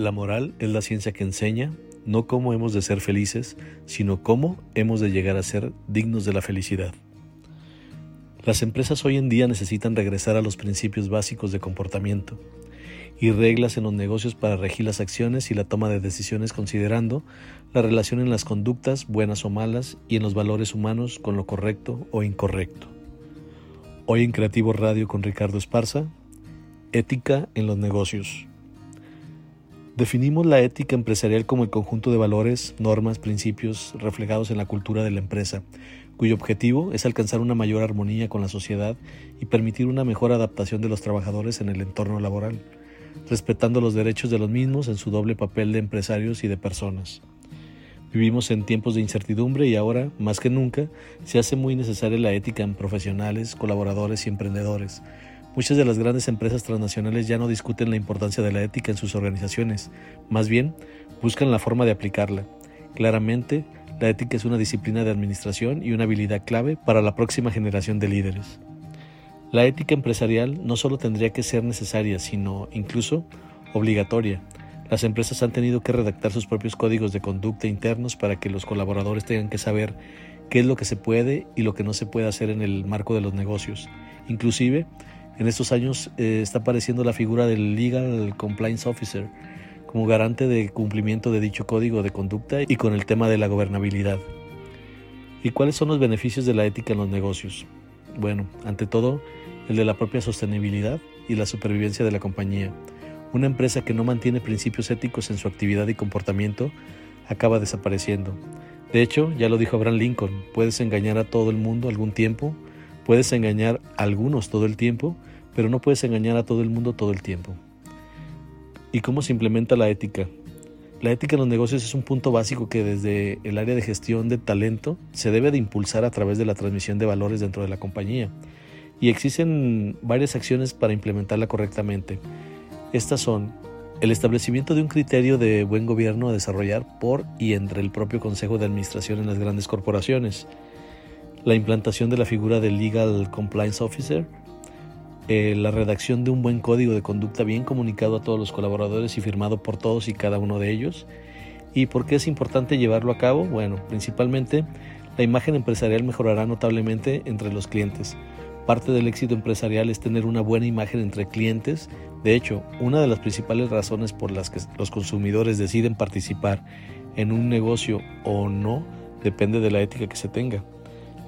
La moral es la ciencia que enseña no cómo hemos de ser felices, sino cómo hemos de llegar a ser dignos de la felicidad. Las empresas hoy en día necesitan regresar a los principios básicos de comportamiento y reglas en los negocios para regir las acciones y la toma de decisiones considerando la relación en las conductas, buenas o malas, y en los valores humanos con lo correcto o incorrecto. Hoy en Creativo Radio con Ricardo Esparza, Ética en los negocios. Definimos la ética empresarial como el conjunto de valores, normas, principios reflejados en la cultura de la empresa, cuyo objetivo es alcanzar una mayor armonía con la sociedad y permitir una mejor adaptación de los trabajadores en el entorno laboral, respetando los derechos de los mismos en su doble papel de empresarios y de personas. Vivimos en tiempos de incertidumbre y ahora, más que nunca, se hace muy necesaria la ética en profesionales, colaboradores y emprendedores, Muchas de las grandes empresas transnacionales ya no discuten la importancia de la ética en sus organizaciones, más bien buscan la forma de aplicarla. Claramente, la ética es una disciplina de administración y una habilidad clave para la próxima generación de líderes. La ética empresarial no solo tendría que ser necesaria, sino incluso obligatoria. Las empresas han tenido que redactar sus propios códigos de conducta internos para que los colaboradores tengan que saber qué es lo que se puede y lo que no se puede hacer en el marco de los negocios. Inclusive, en estos años eh, está apareciendo la figura del Legal Compliance Officer como garante de cumplimiento de dicho código de conducta y con el tema de la gobernabilidad. ¿Y cuáles son los beneficios de la ética en los negocios? Bueno, ante todo, el de la propia sostenibilidad y la supervivencia de la compañía. Una empresa que no mantiene principios éticos en su actividad y comportamiento acaba desapareciendo. De hecho, ya lo dijo Abraham Lincoln, puedes engañar a todo el mundo algún tiempo, puedes engañar a algunos todo el tiempo, pero no puedes engañar a todo el mundo todo el tiempo. ¿Y cómo se implementa la ética? La ética en los negocios es un punto básico que desde el área de gestión de talento se debe de impulsar a través de la transmisión de valores dentro de la compañía. Y existen varias acciones para implementarla correctamente. Estas son el establecimiento de un criterio de buen gobierno a desarrollar por y entre el propio Consejo de Administración en las grandes corporaciones, la implantación de la figura del Legal Compliance Officer, eh, la redacción de un buen código de conducta bien comunicado a todos los colaboradores y firmado por todos y cada uno de ellos. ¿Y por qué es importante llevarlo a cabo? Bueno, principalmente la imagen empresarial mejorará notablemente entre los clientes. Parte del éxito empresarial es tener una buena imagen entre clientes. De hecho, una de las principales razones por las que los consumidores deciden participar en un negocio o no depende de la ética que se tenga.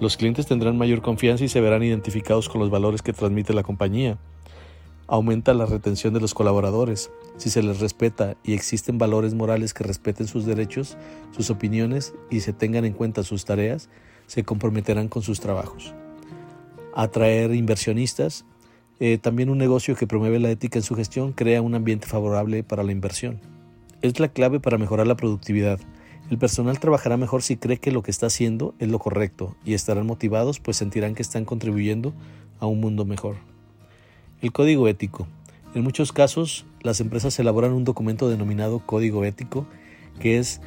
Los clientes tendrán mayor confianza y se verán identificados con los valores que transmite la compañía. Aumenta la retención de los colaboradores. Si se les respeta y existen valores morales que respeten sus derechos, sus opiniones y se tengan en cuenta sus tareas, se comprometerán con sus trabajos. Atraer inversionistas. Eh, también un negocio que promueve la ética en su gestión crea un ambiente favorable para la inversión. Es la clave para mejorar la productividad el personal trabajará mejor si cree que lo que está haciendo es lo correcto y estarán motivados pues sentirán que están contribuyendo a un mundo mejor. El código ético. En muchos casos, las empresas elaboran un documento denominado código ético que es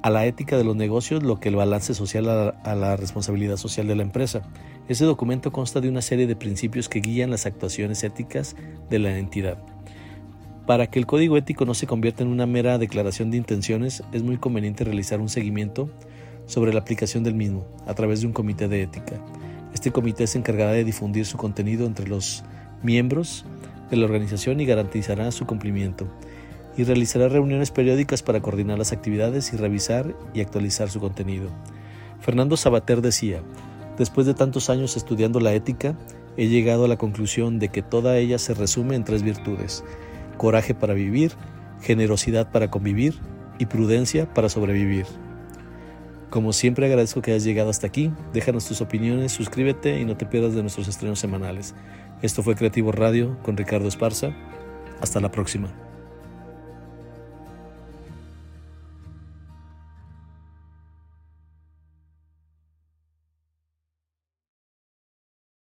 a la ética de los negocios lo que el balance social a, la responsabilidad social de la empresa. Ese documento consta de una serie de principios que guían las actuaciones éticas de la entidad. Para que el código ético no se convierta en una mera declaración de intenciones, es muy conveniente realizar un seguimiento sobre la aplicación del mismo a través de un comité de ética. Este comité se encargará de difundir su contenido entre los miembros de la organización y garantizará su cumplimiento. Y realizará reuniones periódicas para coordinar las actividades y revisar y actualizar su contenido. Fernando Sabater decía, después de tantos años estudiando la ética, he llegado a la conclusión de que toda ella se resume en tres virtudes coraje para vivir, generosidad para convivir y prudencia para sobrevivir. Como siempre agradezco que hayas llegado hasta aquí, déjanos tus opiniones, suscríbete y no te pierdas de nuestros estrenos semanales. Esto fue Creativo Radio con Ricardo Esparza. Hasta la próxima.